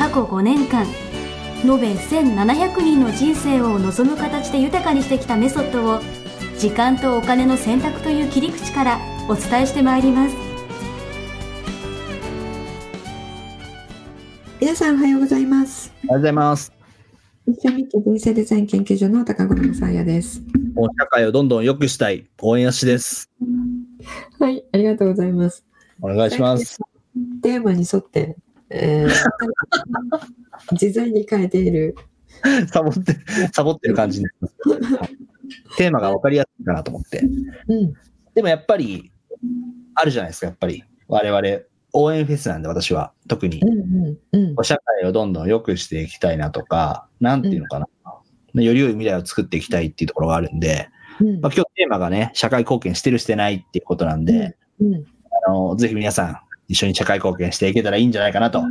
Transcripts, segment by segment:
過去5年間延べ1700人の人生を望む形で豊かにしてきたメソッドを時間とお金の選択という切り口からお伝えしてまいります皆さんおはようございます。おはようございます。一緒に人生デザイン研究所の高頃さやです。もう社会をどんどん良くしたい応援やしです。はい、ありがとうございます。お願いします。テーマに沿って、えー、事前に変えている。サボって、サボってる感じになります。はいテーマが分かりやすいかなと思って。うん、でもやっぱり、あるじゃないですか、やっぱり。我々、応援フェスなんで私は、特にうん、うん、うん。社会をどんどん良くしていきたいなとか、なんていうのかな。より良い未来を作っていきたいっていうところがあるんで、うんまあ、今日テーマがね、社会貢献してるしてないっていうことなんで、うん、あの、ぜひ皆さん、一緒に社会貢献していけたらいいんじゃないかなと。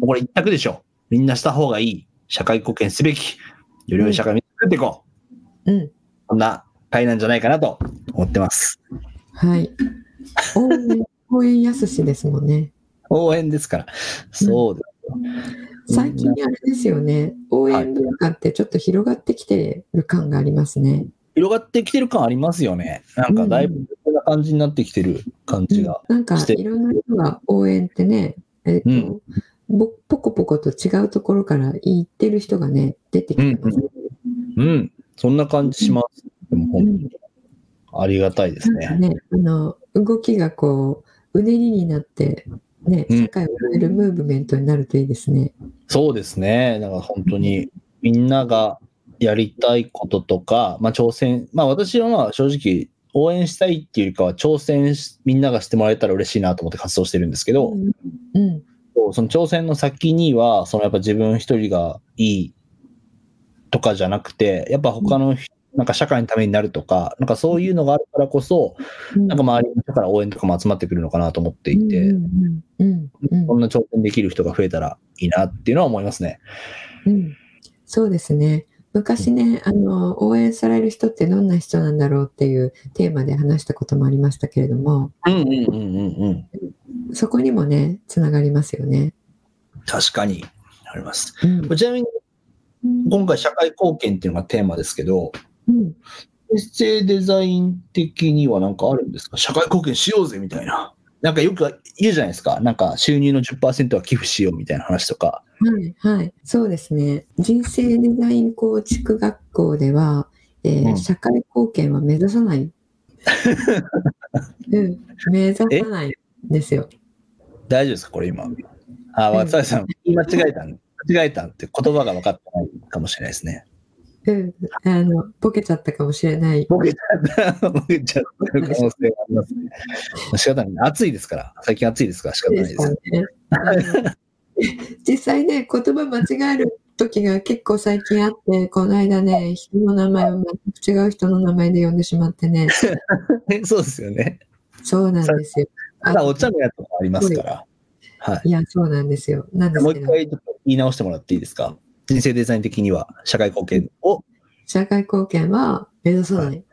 これ一択でしょ。みんなした方がいい。社会貢献すべき。より良い社会を作っていこう。うん。こんな会なんじゃないかなと思ってます。はい。応援、応援やすしですもんね。応援ですから。そうですよ。最近あれですよね。応援文化ってちょっと広がってきてる感がありますね。広がってきてる感ありますよね。なんかだいぶこんな感じになってきてる感じが。なんかしていろんな人が応援ってね、えっ、と、うんぼポコポコと違うところから言ってる人がね、出てきてますね。うん。そんな感じします。でも本当にありがたいですね。なんかね、あの、動きがこう、うねりになって、ね、うん社会を変えるムーブメントになるといいですね。そうですね。だから本当にみんながやりたいこととか、まあ挑戦、まあ私はまあ正直応援したいっていうよりかは挑戦しみんながしてもらえたら嬉しいなと思って活動してるんですけど、うん。うん。その挑戦の先には、そのやっぱ自分一人がいいとかじゃなくて、やっぱ他の人、なんか社会のためになるとか、なんかそういうのがあるからこそ、なんか周りの人から応援とかも集まってくるのかなと思っていて、うんうんうんこんな挑戦できる人が増えたらいいなっていうのは思いますね。うん、そうですね。昔ね、あの、応援される人ってどんな人なんだろうっていうテーマで話したこともありましたけれども、うんうんうんうんうん。そこにもね、つながりますよね。確かにあります。うんちなみに今回社会貢献っていうのがテーマですけど、うんエッセイデザイン的には何かあるんですか？社会貢献しようぜみたいな。なんかよく言うじゃないですか。なんか収入の10%は寄付しようみたいな話とか。はい、はい。そうですね。人生デザイン構築学校では、えーうん社会貢献は目指さない。うん、目指さないんですよ。大丈夫ですかこれ今？あ、うん松谷さん、間違えたん。間違えたんって言葉が分かってないかもしれないですね。うん、あの、ボケちゃったかもしれない。ボケちゃった、ボケちゃってる可能性がありますね。仕方ない。暑いですから。最近暑いですから仕方ないでですす。ね。実際ね、言葉間違える時が結構最近あって、この間ね、人の名前を全く違う人の名前で呼んでしまってね、そうですよね。そうなんですよ。ただお茶のやつもありますから。はい。いや、そうなんですよ。なんですもう一回言い直してもらっていいですか？人生デザイン的には社会貢献を、社会貢献は目指さない。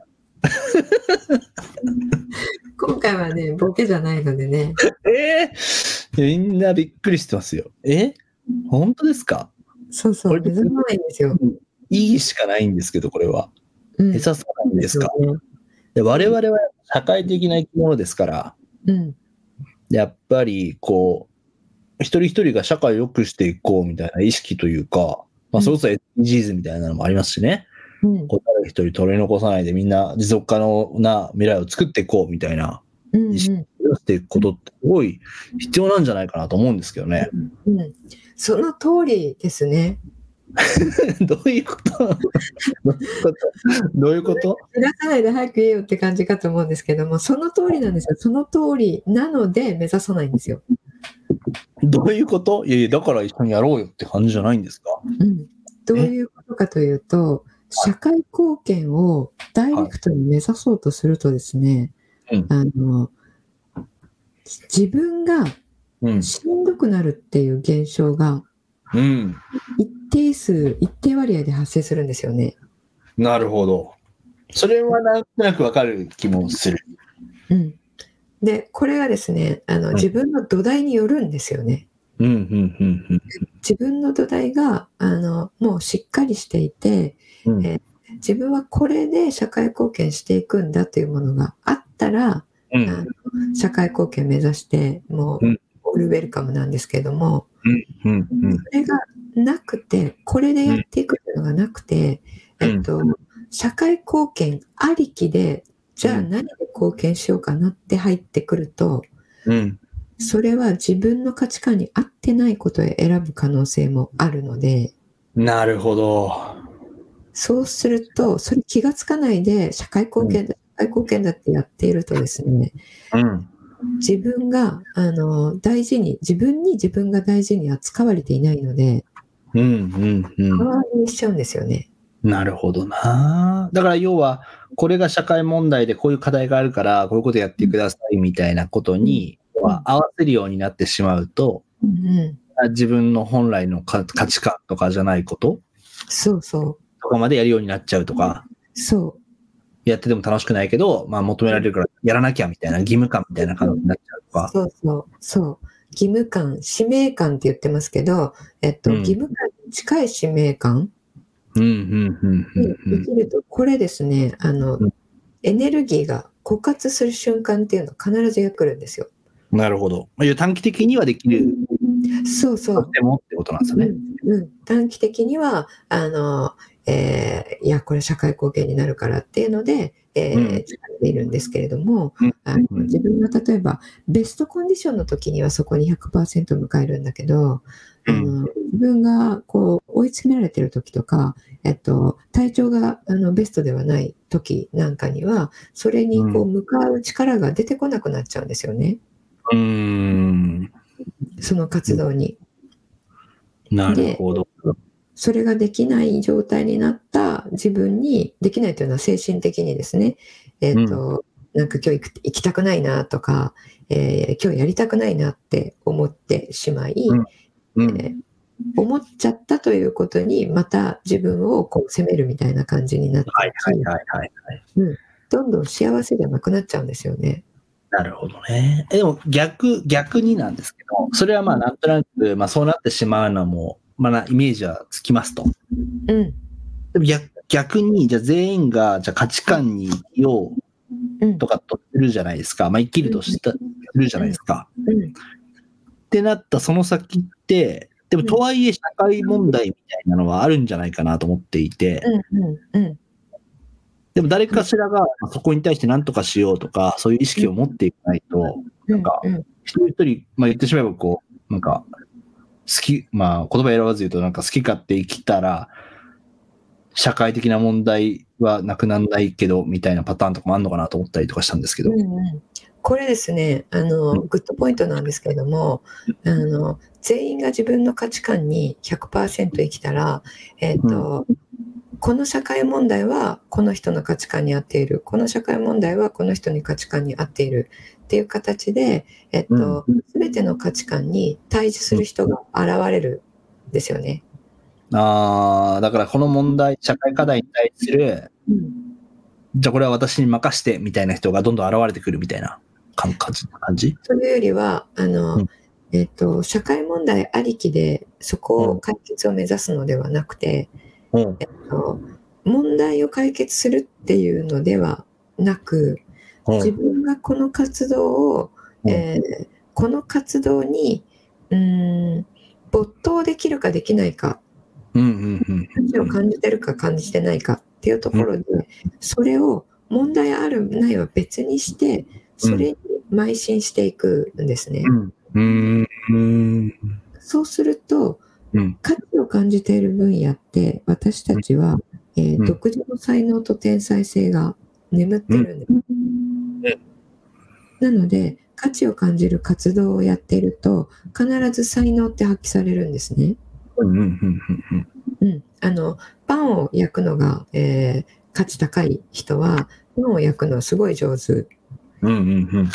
今回はね、ボケじゃないのでね、えー、みんなびっくりしてますよ。え？本当ですか？そうそう、目指さないんですよ。いいしかないんですけど、これは。うん目指さないんですか？よねで我々は社会的な生き物ですから、うん。やっぱりこう、一人一人が社会を良くしていこうみたいな意識というか、まあ、それこそ SDGs みたいなのもありますしね。うん。こう誰一人取り残さないでみんな持続可能な未来を作っていこうみたいなうん。意識をしていくことってすごい必要なんじゃないかなと思うんですけどね。うん。うん。その通りですね。どういうこと？どういうこと？どういうこと目指さないで早く言えよって感じかと思うんですけども、その通りなんですよ。その通りなので目指さないんですよ。どういうこと？いやいや、だから一緒にやろうよって感じじゃないんですか？うん、どういうことかというと、社会貢献をダイレクトに目指そうとするとですね、うんあの自分がうん。しんどくなるっていう現象がうん。一定数、一定割合で発生するんですよね。なるほど。それはなんとなくわかる気もする。うん、で、これがですねあの、ん自分の土台によるんですよね。うん、うん、うん、自分の土台があのもうしっかりしていて、うん。え自分はこれで社会貢献していくんだというものがあったら、うん、社会貢献目指してもう、うんオールウェルカムなんですけれども、うん、うん。それがなくてこれでやっていくというのがなくて、うんえっと、社会貢献ありきでじゃあうん何で貢献しようかなって入ってくるとうん。それは自分の価値観に合ってないことへ選ぶ可能性もあるのでなるほど。そうするとそれ気がつかないで社会貢献だ、社会貢献だってやっているとですねうん。自分があの大事に自分に自分が大事に扱われていないのでうん、うん、うん。周りにしちゃうんですよね。なるほどな。だから要は、これが社会問題でこういう課題があるから、こういうことやってくださいみたいなことに、合わせるようになってしまうと、うん、自分の本来のか価値観とかじゃないことそうそうとかまでやるようになっちゃうとか、そやってても楽しくないけど、まあ求められるからやらなきゃみたいな義務感みたいな感じになっちゃうとうか。そう。そうそう。義務感使命感って言ってますけど、えっとうん。義務感に近い使命感うん、うん、うん、うんにうん。生きるとこれですねあの、うんエネルギーが枯渇する瞬間っていうのは必ずやってくるんですよ。なるほど。まあ短期的にはできるそうそう。としてもってことなんですよね。うんうん、短期的にはあの、えーいやこれ社会貢献になるからっていうので、えーうん。力でいるんですけれども、うん。あのうん。自分が例えばベストコンディションの時にはそこに100%迎えるんだけど、あの自分がこう追い詰められてる時とか、えっと、体調があのベストではない時なんかにはそれにこう向かう力が出てこなくなっちゃうんですよね。うーん。その活動に。なるほど。それができない状態になった自分に、できないというのは精神的にですね、えっ、と、なんか今日行く行きたくないなとか、えー今日やりたくないなって思ってしまい、うん。えー思っちゃったということに、また自分をこう責めるみたいな感じになって、はいはいはいはいはい。どんどん幸せじゃなくなっちゃうんですよね。なるほどね。えでも逆、逆になんですけど、それはまあなんとなく、まあそうなってしまうのも、まあなイメージはつきますと。うん。でも逆逆に、じゃあ全員が、じゃあ価値観に生きよううん。とかとするじゃないですか。まあ生きるとした、するじゃないですか。うん。ってなったその先って、でもとはいえ社会問題みたいなのはあるんじゃないかなと思っていて、うん。うん。うん。でも誰かしらがそこに対して何とかしようとか、そういう意識を持っていかないと、なんかうん。一人一人、まあ言ってしまえばこう、なんか、好き、まあ言葉選ばず言うとなんか好き勝手生きたら、社会的な問題はなくならないけど、みたいなパターンとかもあるのかなと思ったりとかしたんですけど。うんうん。これですねあの、うん。グッドポイントなんですけれどもあの全員が自分の価値観に100%生きたら、えーとこの社会問題はこの人の価値観に合っているこの社会問題はこの人に価値観に合っているっていう形で、えっと全ての価値観に対峙する人が現れるんですよね。ああ、だからこの問題、社会課題に対する、じゃあこれは私に任してみたいな人がどんどん現れてくるみたいな感感じ感じ？というよりはあの、うんえっと社会問題ありきでそこを解決を目指すのではなくて、うん。えっと問題を解決するっていうのではなく自分がこの活動を、うんえーこの活動にうーん没頭できるかできないかうんうんうんを感じてるか感じてないかっていうところで、それを問題あるないは別にしてそれに邁進していくんですね。うん。うん。うん。そうするとうん。価値を感じている分野って私たちは、えーうん独自の才能と天才性が眠ってるんです。なので価値を感じる活動をやっていると必ず才能って発揮されるんですね。うんあのパンを焼くのが、えー価値高い人はパンを焼くのはすごい上手。うんうんうん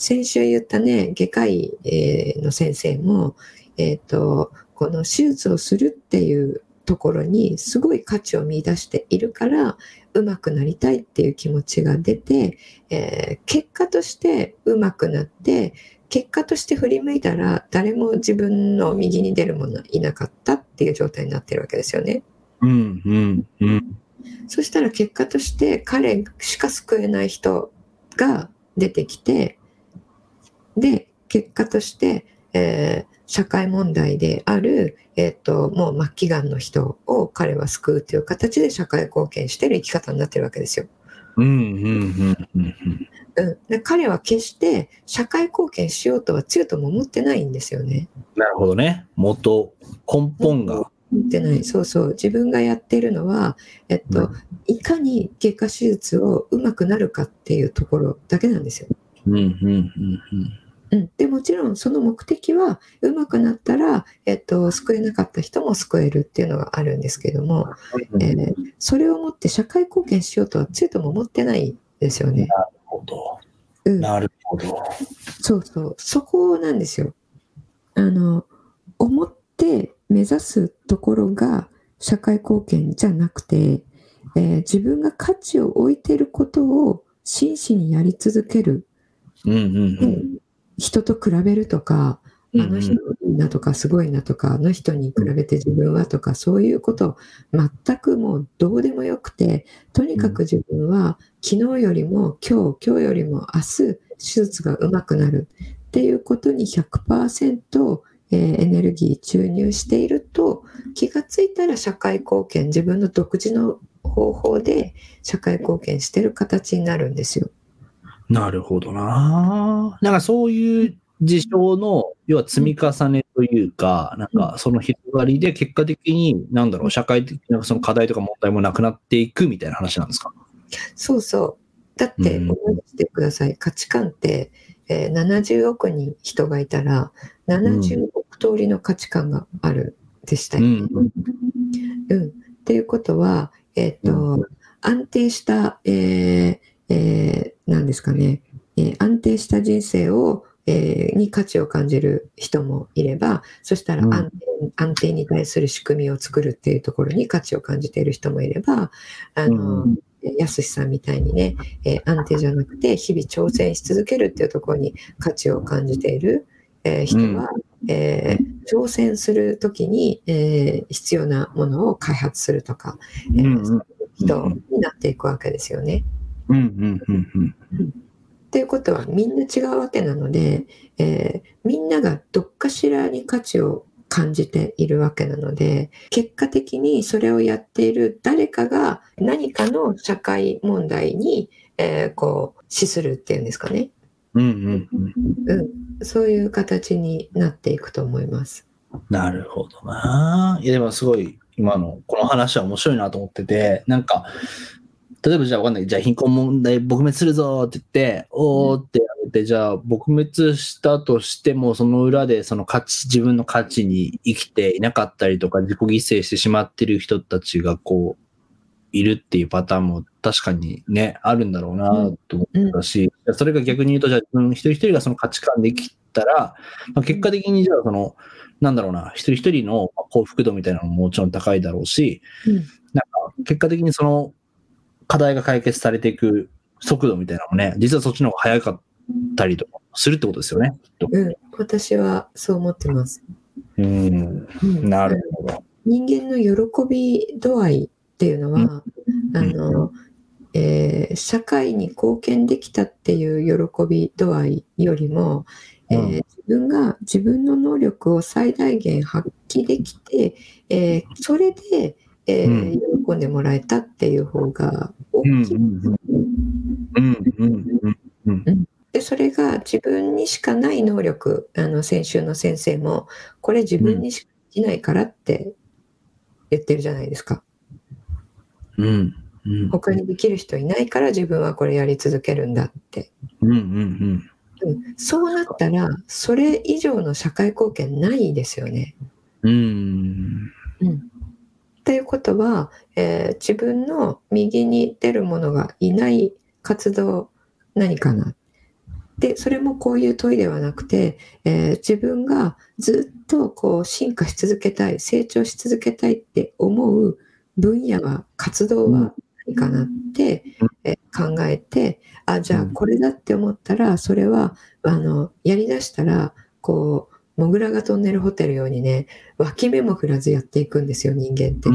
先週言ったね外科医、えーの先生も、えー、とこの手術をするっていうところにすごい価値を見出しているから上手くなりたいっていう気持ちが出て、えー結果として上手くなって結果として振り向いたら誰も自分の右に出る者いなかったっていう状態になってるわけですよね。うんうんうんそしたら結果として彼しか救えない人が出てきてで結果として、えー社会問題である、えー、ともう末期がんの人を彼は救うという形で社会貢献してる生き方になってるわけですよ。うんうんうんうんうん、で彼は決して社会貢献しようとは強とも思ってないんですよね。なるほどね。元、根本が。思ってないそうそう自分がやってるのは、えっと、いかに外科手術をうまくなるかっていうところだけなんですよ。うんうんうんうん、でもちろんその目的はうまくなったら、えっと、救えなかった人も救えるっていうのがあるんですけども、うん。えーそれをもって社会貢献しようとは強とも思ってないですよね。なるほど。うん、なるほど。そうそうそこなんですよ。あの思って目指すところが社会貢献じゃなくて、えー自分が価値を置いていることを真摯にやり続ける。うんうんうん。人と比べるとか、あの人いいなとかすごいなとか、あの人に比べて自分はとか、そういうこと全くもうどうでもよくて、とにかく自分は昨日よりも今日、今日よりも明日、手術がうまくなるっていうことに100%、えーエネルギー注入していると、気がついたら社会貢献、自分の独自の方法で社会貢献してる形になるんですよ。なるほどな。なんかそういう事象の、要は積み重ねというか、なんかその広がりで結果的に、なんだろう、社会的なその課題とか問題もなくなっていくみたいな話なんですか？そうそう。だってうん思い出してください。価値観って、えー70億人人がいたら、70億通りの価値観があるでしたよね。うんうんっていうことは、えっ、と、安定した、えーえーなんですかね、えー安定した人生を、えーに価値を感じる人もいれば、そしたらうん。安定,、に対する仕組みを作るっていうところに価値を感じている人もいれば、あの、うん。やすしさんみたいにね、えー安定じゃなくて日々挑戦し続けるっていうところに価値を感じている、えー人は、えー挑戦するときに、えー必要なものを開発するとか、え人になっていくわけですよね。うんうんうんうん。っていうことはみんな違うわけなので、えーみんながどっかしらに価値を感じているわけなので結果的にそれをやっている誰かが何かの社会問題に、えーこう資するっていうんですかね、うんうんうん。うん、そういう形になっていくと思います。なるほどな。いや、でもすごい、今のこの話は面白いなと思ってて、なんか、例えばじゃあわかんない。じゃあ貧困問題撲滅するぞって言って、おーってやめて、じゃあ撲滅したとしても、その裏でその価値、自分の価値に生きていなかったりとか、自己犠牲してしまってる人たちがこう、いるっていうパターンも確かにね、あるんだろうなと思ったし、それが逆に言うと、じゃあ自分一人一人がその価値観で生きたら、まあ、結果的にじゃあその、なんだろうな、一人一人の幸福度みたいなのももちろん高いだろうし、うん。なんか結果的にその課題が解決されていく速度みたいなのもね、実はそっちの方が早かったりとかするってことですよね。うん、私はそう思ってます。うん、うんなるほど。人間の喜び度合いっていうのは、あの、えー社会に貢献できたっていう喜び度合いよりも、えーうん自分が自分の能力を最大限発揮できて、えーそれで、えー喜んでもらえたっていう方が大きい。うんうんうんうんうんでそれが自分にしかない能力あの先週の先生もこれ自分にしかできないからって言ってるじゃないですか。うんうん他にできる人いないから自分はこれやり続けるんだって。うんうんうん、そうなったらそれ以上の社会貢献ないですよね。うん。うん、っていうことは、えー自分の右に出るものがいない活動何かな。でそれもこういう問いではなくて、えー自分がずっとこう進化し続けたい成長し続けたいって思う分野は活動は何かなって、えー考えてあじゃあこれだって思ったらそれはあのやりだしたらこうモグラがトンネルホテルようにね脇目も振らずやっていくんですよ人間って。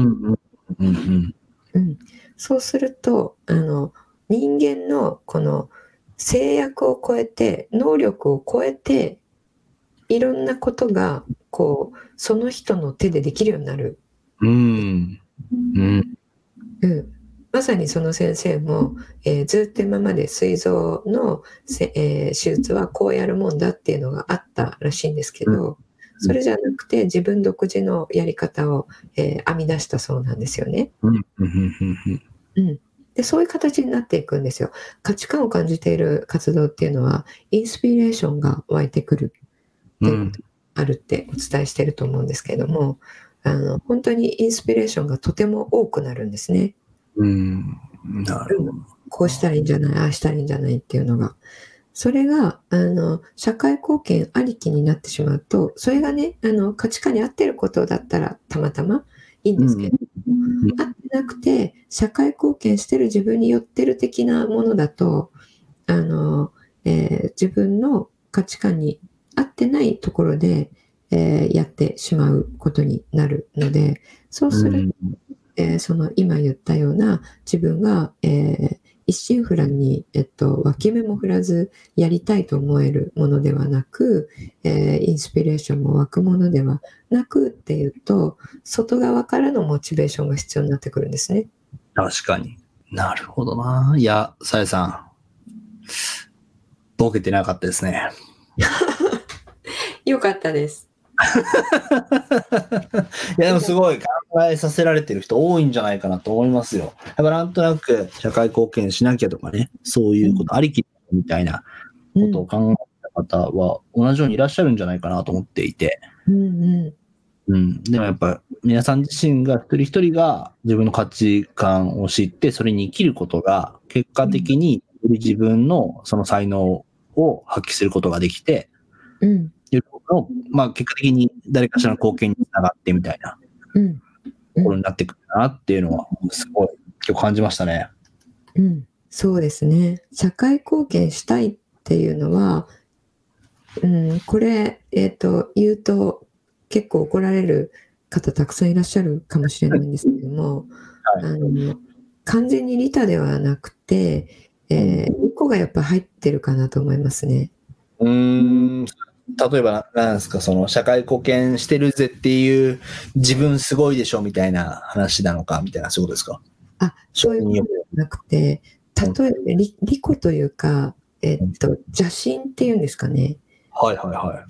そうするとあの人間のこの制約を超えて能力を超えていろんなことがこうその人の手でできるようになる、うん。うん。うん、まさにその先生も、えーずっと今まで膵臓のせ、えー手術はこうやるもんだっていうのがあったらしいんですけど、それじゃなくて自分独自のやり方を、えー編み出したそうなんですよね。うん。でそういう形になっていくんですよ。価値観を感じている活動っていうのはインスピレーションが湧いてくるっていうことがあるってお伝えしてると思うんですけれどもあの本当にインスピレーションがとても多くなるんですね。うん。なるほど。こうしたらいいんじゃないああしたらいいんじゃないっていうのが。それがあの社会貢献ありきになってしまうとそれがねあの価値観に合ってることだったらたまたまいいんですけど、ん合ってなくて社会貢献してる自分に寄ってる的なものだとあの、えー自分の価値観に合ってないところで、えーやってしまうことになるのでそうするとえーその今言ったような自分が、えー一心不乱に、えっと、脇目も振らずやりたいと思えるものではなく、えーインスピレーションも湧くものではなくっていうと外側からのモチベーションが必要になってくるんですね。確かに。なるほどな。いや、さやさん。ボケてなかったですね。よかったです。いや、でもすごい考えさせられてる人多いんじゃないかなと思いますよ。やっぱなんとなく社会貢献しなきゃとかね、そういうことありきみたいなうんことを考えた方は同じようにいらっしゃるんじゃないかなと思っていて。うんうんうん。でもやっぱ皆さん自身が一人一人が自分の価値観を知ってそれに生きることが結果的により自分のその才能を発揮することができて、うんいうことをまあ結果的に誰かしらの貢献につながってみたいなうんところになってくるなっていうのはすごい今日感じましたね。うん、そうですね。社会貢献したいっていうのは、うん、これ、えっ、と、言うと結構怒られる方たくさんいらっしゃるかもしれないんですけども、はいあの完全に利他ではなくて、えー、2個がやっぱ入ってるかなと思いますね。うーん。例えば、なんですか、その、社会貢献してるぜっていう、自分すごいでしょみたいな話なのか、みたいな、そういうことですか？あ、そういうことではなくて、例えば利利己というか、えっ、と、邪心っていうんですかね。はいはいは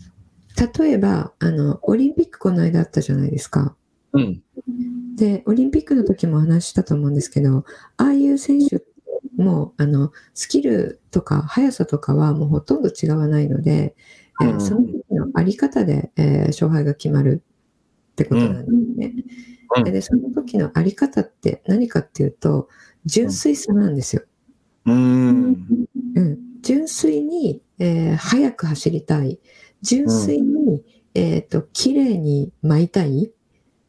例えば、あの、オリンピックこの間あったじゃないですか。い。うん。で、オリンピックの時もお話ししたと思うんですけど、ああいう選手も、あの、スキルとか速さとかはもうほとんど違わないので、えーうんその時のあり方で、えー勝敗が決まるってことなんですね。うんで、その時のあり方って何かっていうと、純粋さなんですよ。うーん。うん、純粋に、えー速く走りたい。純粋に、えっ、と、綺麗に巻いたい。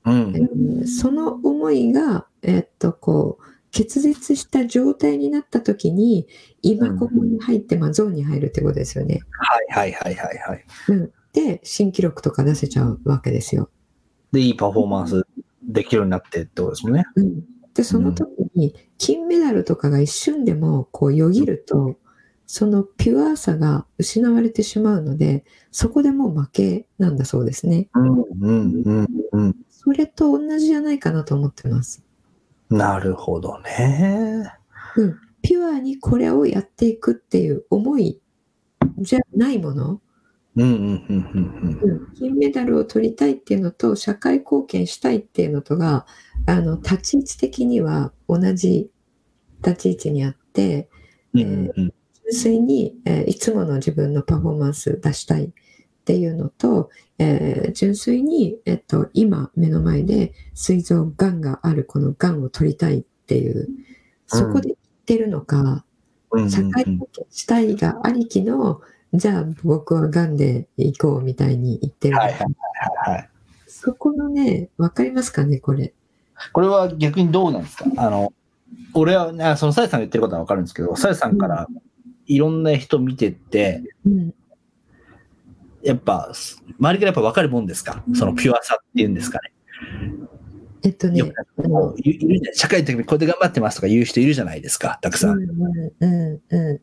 うん。えーその思いが、えっと、こう、結実した状態になった時に、今ここに入って、まあ、ゾーンに入るってことですよね。はいはいはいはいはい。うん。で、新記録とか出せちゃうわけですよ。で、いいパフォーマンスできるようになってってことですもんね。うん。で、その時に、金メダルとかが一瞬でも、こう、よぎると、そのピュアさが失われてしまうので、そこでもう負けなんだそうですね。うんうんうんうん。それと同じじゃないかなと思ってます。なるほどね。うん、ピュアにこれをやっていくっていう思いじゃないもの、うんうんうんうんうん、金メダルを取りたいっていうのと社会貢献したいっていうのとがあの立ち位置的には同じ立ち位置にあってうん。うんうんうん。純粋に、えーいつもの自分のパフォーマンス出したいっていうのと、えー純粋に、えっと、今目の前で膵臓がんがあるこのがんを取りたいっていうそこで言ってるのか、うん。社会保険したいがありきのじゃあ僕はがんで行こうみたいに言ってるのか、はいはいはいはい。そこのね分かりますかねこれ。これは逆にどうなんですか？あの、俺は、あそのさやさんが言ってることはわかるんですけど、さやさんからいろんな人見てって、うんやっぱ、周りからやっぱわかるもんですか？そのピュアさっていうんですかね。えっとねよくあのいいるじゃん社会の時にこうやって頑張ってますとか言う人いるじゃないですか、たくさん。うんうんうんうん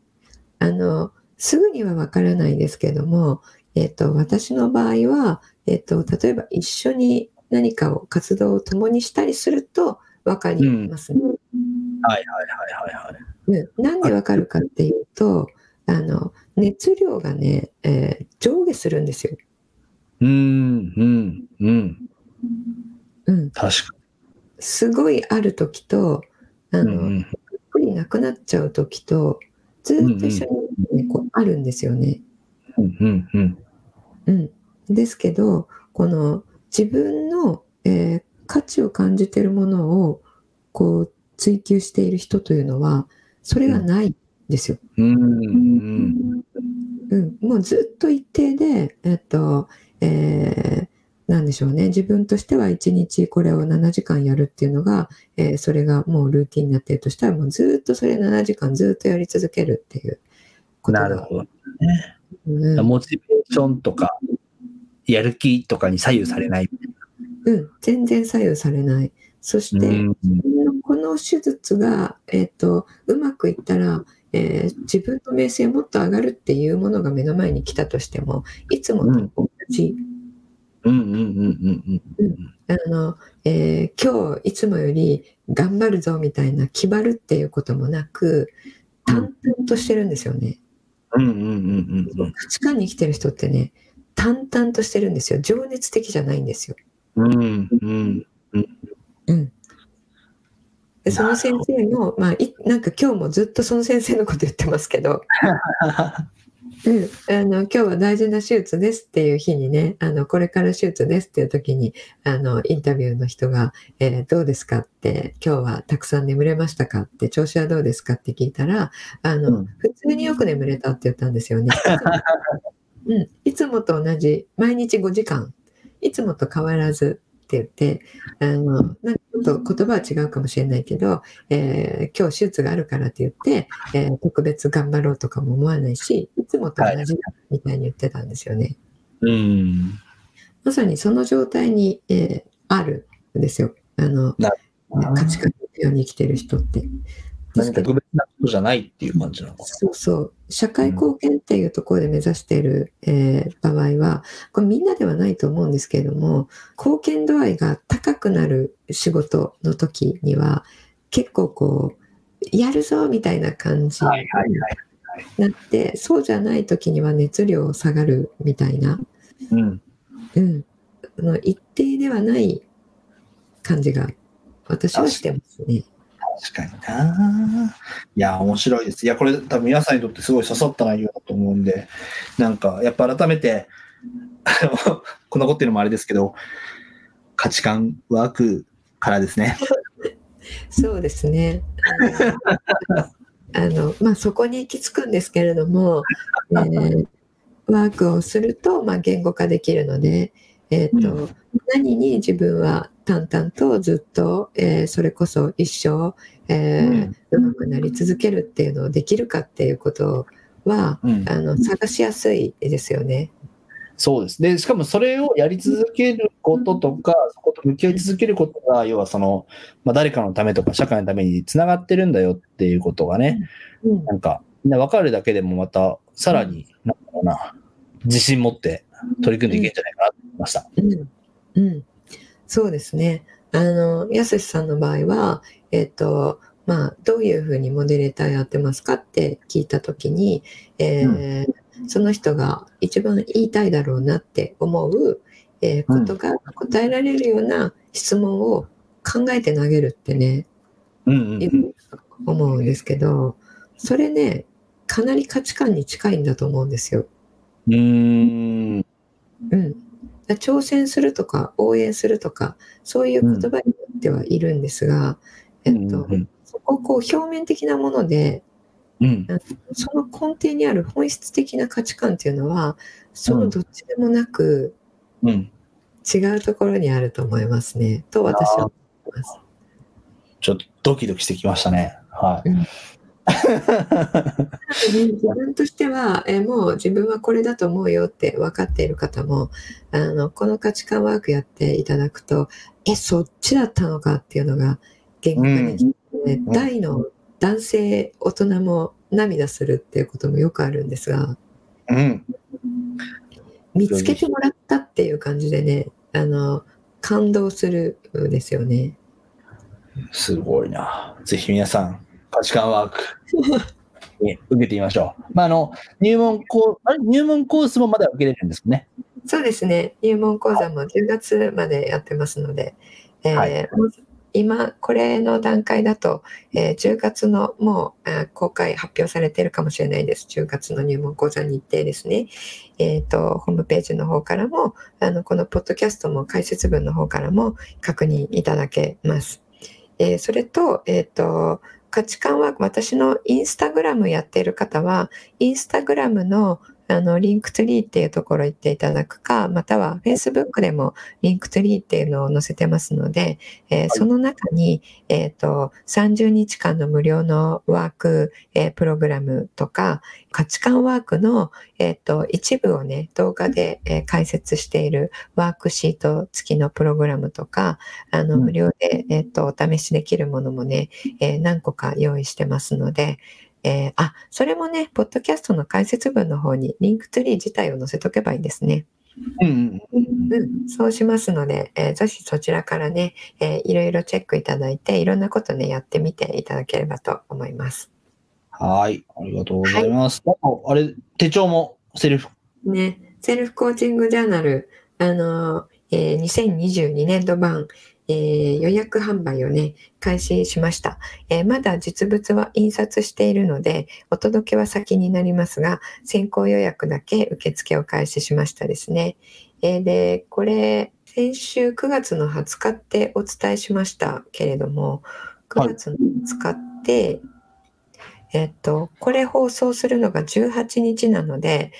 あのすぐにはわからないですけども、えっと、私の場合は、えっと、例えば一緒に何かを活動を共にしたりするとわかりますね。はいはいはいはいはい。うん、なんでわかるかっていうとあの熱量がね、えー上下するんですよ。うーん、うん、うん。うん、確かすごいある時とあに。の、うんうんゆっくりなくなっちゃう時とずっと一緒に、ねこうあるんですよね。うんうんうん。うん、ですけどこの自分の、えー価値を感じているものをこう追求している人というのはそれがないんですよ。うんうんうん、もうずっと一定で、えっとえーなんでしょうね自分としては1日これを7時間やるっていうのが、えーそれがもうルーティンになっているとしたらもうずっとそれ7時間ずっとやり続けるっていうことがなるほど。うんモチベーションとか、やる気とかに左右されない。うん、全然左右されない。そして、うんこの手術が、えっとうまくいったら、えー自分の名声もっと上がるっていうものが目の前に来たとしてもいつもと同じ、うんうんうんうんうん。あのえー今日いつもより頑張るぞみたいな気張るっていうこともなく淡々としてるんですよね。うんうんうんうん価値観に生きてる人ってね淡々としてるんですよ情熱的じゃないんですよ。うん。うんうん。うんでその先生も、まあ、いなんか今日もずっとその先生のこと言ってますけど、うん、あの今日は大事な手術ですっていう日にねあのこれから手術ですっていう時にあのインタビューの人が、えーどうですかって今日はたくさん眠れましたかって調子はどうですかって聞いたらあの、うん。普通によく眠れたって言ったんですよね。うん、いつもと同じ毎日5時間。いつもと変わらずって言ってあのなんかちょっと言葉は違うかもしれないけど、えー今日手術があるからって言って、えー特別頑張ろうとかも思わないしいつもと同じだみたいに言ってたんですよね。うん。まさにその状態に、えーあるんですよあのな価値観のように生きてる人って。何か特別なことじゃないっていう感じなのかそうそう社会貢献っていうところで目指している、えー場合はこれみんなではないと思うんですけれども貢献度合いが高くなる仕事の時には結構こうやるぞみたいな感じな。に。なってそうじゃない時には熱量下がるみたいな、うん。うん、あの一定ではない感じが私はしてますね。確かにな。いや、面白いです。いや、これ多分皆さんにとってすごい刺さった内容だと思うんで、なんか、やっぱ改めて、あの、こんなことっていうのもあれですけど、価値観ワークからですね。そうですね。あの まあ、そこに行き着くんですけれども、えーワークをすると、まあ、言語化できるので、えーとう何に自分は淡々とずっと、えーそれこそ一生、えーうまくなり続けるっていうのをできるかっていうことはうん。あの探しやすいですよね。そうです。で、しかもそれをやり続けることとか、そこと向き合い続けることが、要はその、まあ、誰かのためとか社会のためにつながってるんだよっていうことがね、うん。なんか、みんな分かるだけでもまた、さらに、なんだろうな、自信持って取り組んでいけるんじゃないかなました。うん、うん、そうですね。あの、やすしさんの場合は、えっ、と、まあ、どういうふうにモデレーターやってますかって聞いたときに、えーその人が一番言いたいだろうなって思う、えーことが答えられるような質問を考えて投げるってね、うんうんうん。思うんですけど、それね、かなり価値観に近いんだと思うんですよ。うーん。うん、挑戦するとか応援するとかそういう言葉になってはいるんですが、えっとうんそこをこう表面的なものでうん。その根底にある本質的な価値観っていうのはそのどっちでもなくうん。違うところにあると思いますねと私は思います。ちょっとドキドキしてきましたね。はい。うん自分としては、えーもう自分はこれだと思うよって分かっている方もあのこの価値観ワークやっていただくとえそっちだったのかっていうのが言語化できて、ん大の男性大人も涙するっていうこともよくあるんですがうん。見つけてもらったっていう感じでねあの感動するんですよね。すごいな。ぜひ皆さん、価値観ワークに受けてみましょう。まあ、あの、入門コーあれ？入門コースもまだ受けれるんですね。そうですね。入門講座も10月までやってますので、えーはい今、これの段階だと、えー10月のもうあー公開発表されているかもしれないです。10月の入門講座日程ですね。えっ、と、ホームページの方からも、あの、このポッドキャストも解説文の方からも確認いただけます。えーそれと、えっ、と、価値観は私のインスタグラムやっている方は、インスタグラムのあの Linktreeっていうところ行っていただくか、または Facebook でも Linktreeっていうのを載せてますので、えーその中に、えっ、と、30日間の無料のワーク、えープログラムとか、価値観ワークの、えっ、と、一部をね、動画で、えー解説しているワークシート付きのプログラムとか、あの、うん。無料で、えっ、と、お試しできるものもね、えー何個か用意してますので、えーあ、それもね、ポッドキャストの解説文の方にリンクツリー自体を載せとけばいいですね。うんうんそうしますので、えーぜひそちらからね、えーいろいろチェックいただいて、いろんなことね、やってみていただければと思います。はい。ありがとうございます。あとあれ、手帳もセルフ？ね、セルフコーチングジャーナル、あのーえー2022年度版、えー予約販売をね、開始しました、えーまだ実物は印刷しているので、お届けは先になりますが、先行予約だけ受付を開始しましたですね。えーで、これ、先週9月の20日ってお伝えしましたけれども、9月の20日って、えっと、これ放送するのが18日なので、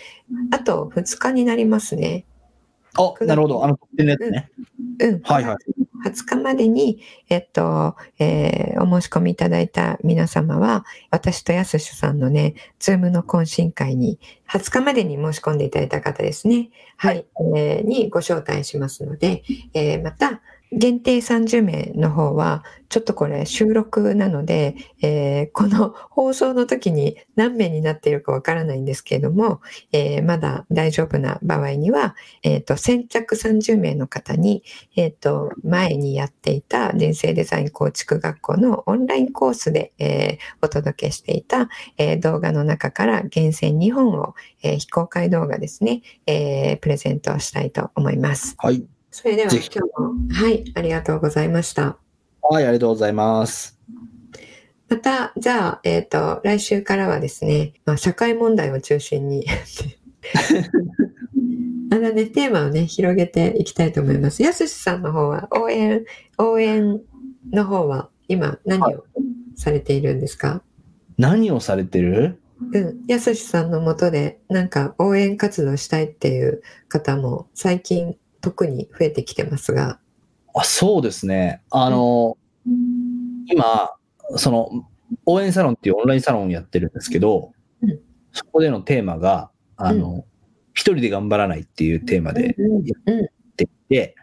あと2日になりますね。あ、なるほど。あの、特典のやつね。うん。はいはい。20日までに、えっと、えーお申し込みいただいた皆様は、私とやすしさんのね、ズームの懇親会に、20日までに申し込んでいただいた方ですね。はい。えーにご招待しますので、えーまた、限定30名の方は、ちょっとこれ収録なので、えーこの放送の時に何名になっているかわからないんですけれども、えーまだ大丈夫な場合には、えっ、と、先着30名の方に、えっ、と、前にやっていた人生デザイン構築学校のオンラインコースで、えお届けしていた、え動画の中から厳選2本を、え非公開動画ですね、えプレゼントしたいと思います。はい。それでは今日も、はい、ありがとうございました。はい、ありがとうございます。また、じゃあ、えっ、と、来週からはですね、まあ、社会問題を中心に、まだね、テーマをね、広げていきたいと思います。やすしさんの方は、応援、応援の方は、今、何をされているんですか、何をされてる？うん。やすしさんのもとで、なんか、応援活動したいっていう方も、最近、特に増えてきてますが、あ、そうですね。あの、今、その、応援サロンっていうオンラインサロンをやってるんですけど、うん。そこでのテーマが、あの、一人で頑張らないっていうテーマでうん、うん、っていて、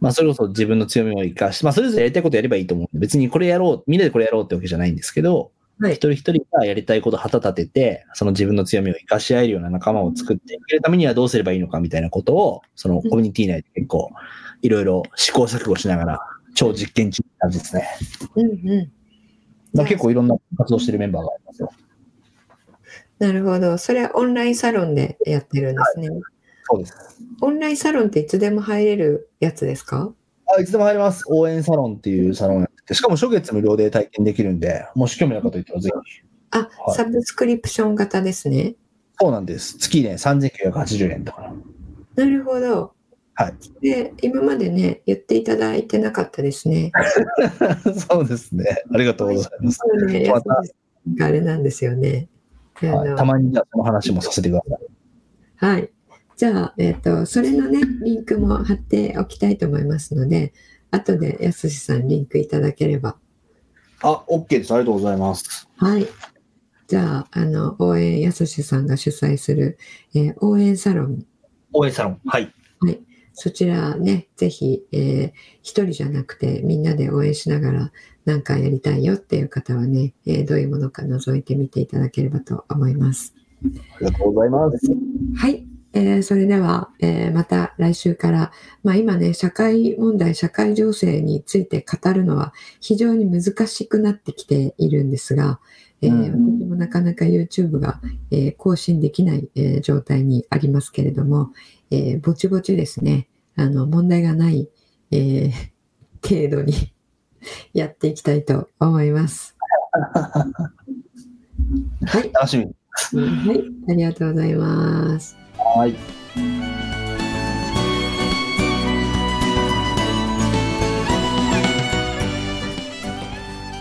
まあ、それこそ自分の強みを生かして、まあ、それぞれやりたいことやればいいと思うんで、別にこれやろう、みんなでこれやろうってわけじゃないんですけど、はい一人一人がやりたいことを旗立てて、その自分の強みを生かし合えるような仲間を作っていけるためにはどうすればいいのかみたいなことを、そのコミュニティ内で結構、いろいろ試行錯誤しながら、超実験中って感じですね。うん、うん。まあ、結構いろんな活動してるメンバーがいますよ。なるほど。それはオンラインサロンでやってるんですね。そうです。オンラインサロンっていつでも入れるやつですか？あいつでも入ります。応援サロンっていうサロンやってて、しかも初月無料で体験できるんで、もし興味のある方いたらぜひ。あ、はいサブスクリプション型ですね。そうなんです。月ね、3980円とかな。なるほど。はい。で、今までね、言っていただいてなかったですね。そうですね。ありがとうございます。そうね、またあれなんですよね。あのはい、たまにじゃあその話もさせてください。はい。じゃあ、えっ、と、それのね、リンクも貼っておきたいと思いますので、後でやすしさんリンクいただければ。あ、OK です。ありがとうございます。はい。じゃあ、あの、応援やすしさんが主催する、えー応援サロン、応援サロン。はい。そちらね、ぜひ、えー一人じゃなくてみんなで応援しながら何かやりたいよっていう方はね、えーどういうものか覗いてみていただければと思います。ありがとうございます。はい。えーそれでは、えーまた来週から、まあ今ね、社会問題、社会情勢について語るのは非常に難しくなってきているんですが、えーうん私もなかなか YouTube が、えー更新できない、えー状態にありますけれども、えーぼちぼちですね、あの、問題がない、えー 程度に やっていきたいと思います。はい。楽しみ。はい。ありがとうございます。はい。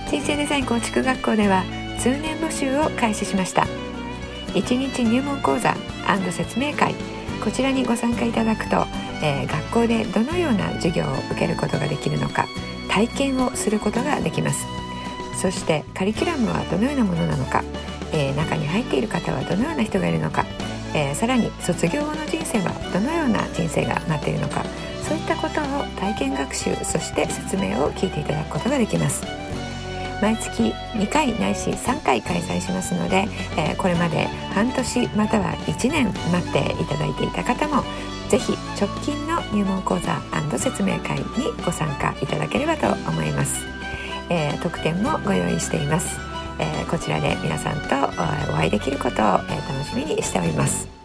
人生デザイン構築学校では通年募集を開始しました1日入門講座説明会こちらにご参加いただくと、えー学校でどのような授業を受けることができるのか体験をすることができますそしてカリキュラムはどのようなものなのか、えー中に入っている方はどのような人がいるのか、えーさらに卒業後の人生はどのような人生が待っているのかそういったことを体験学習そして説明を聞いていただくことができます。毎月2回ないし3回開催しますので、えーこれまで半年または1年待っていただいていた方もぜひ直近の入門講座説明会にご参加いただければと思います、えー特典もご用意しています、えーこちらで皆さんとお会いできることを、え楽しみにしております。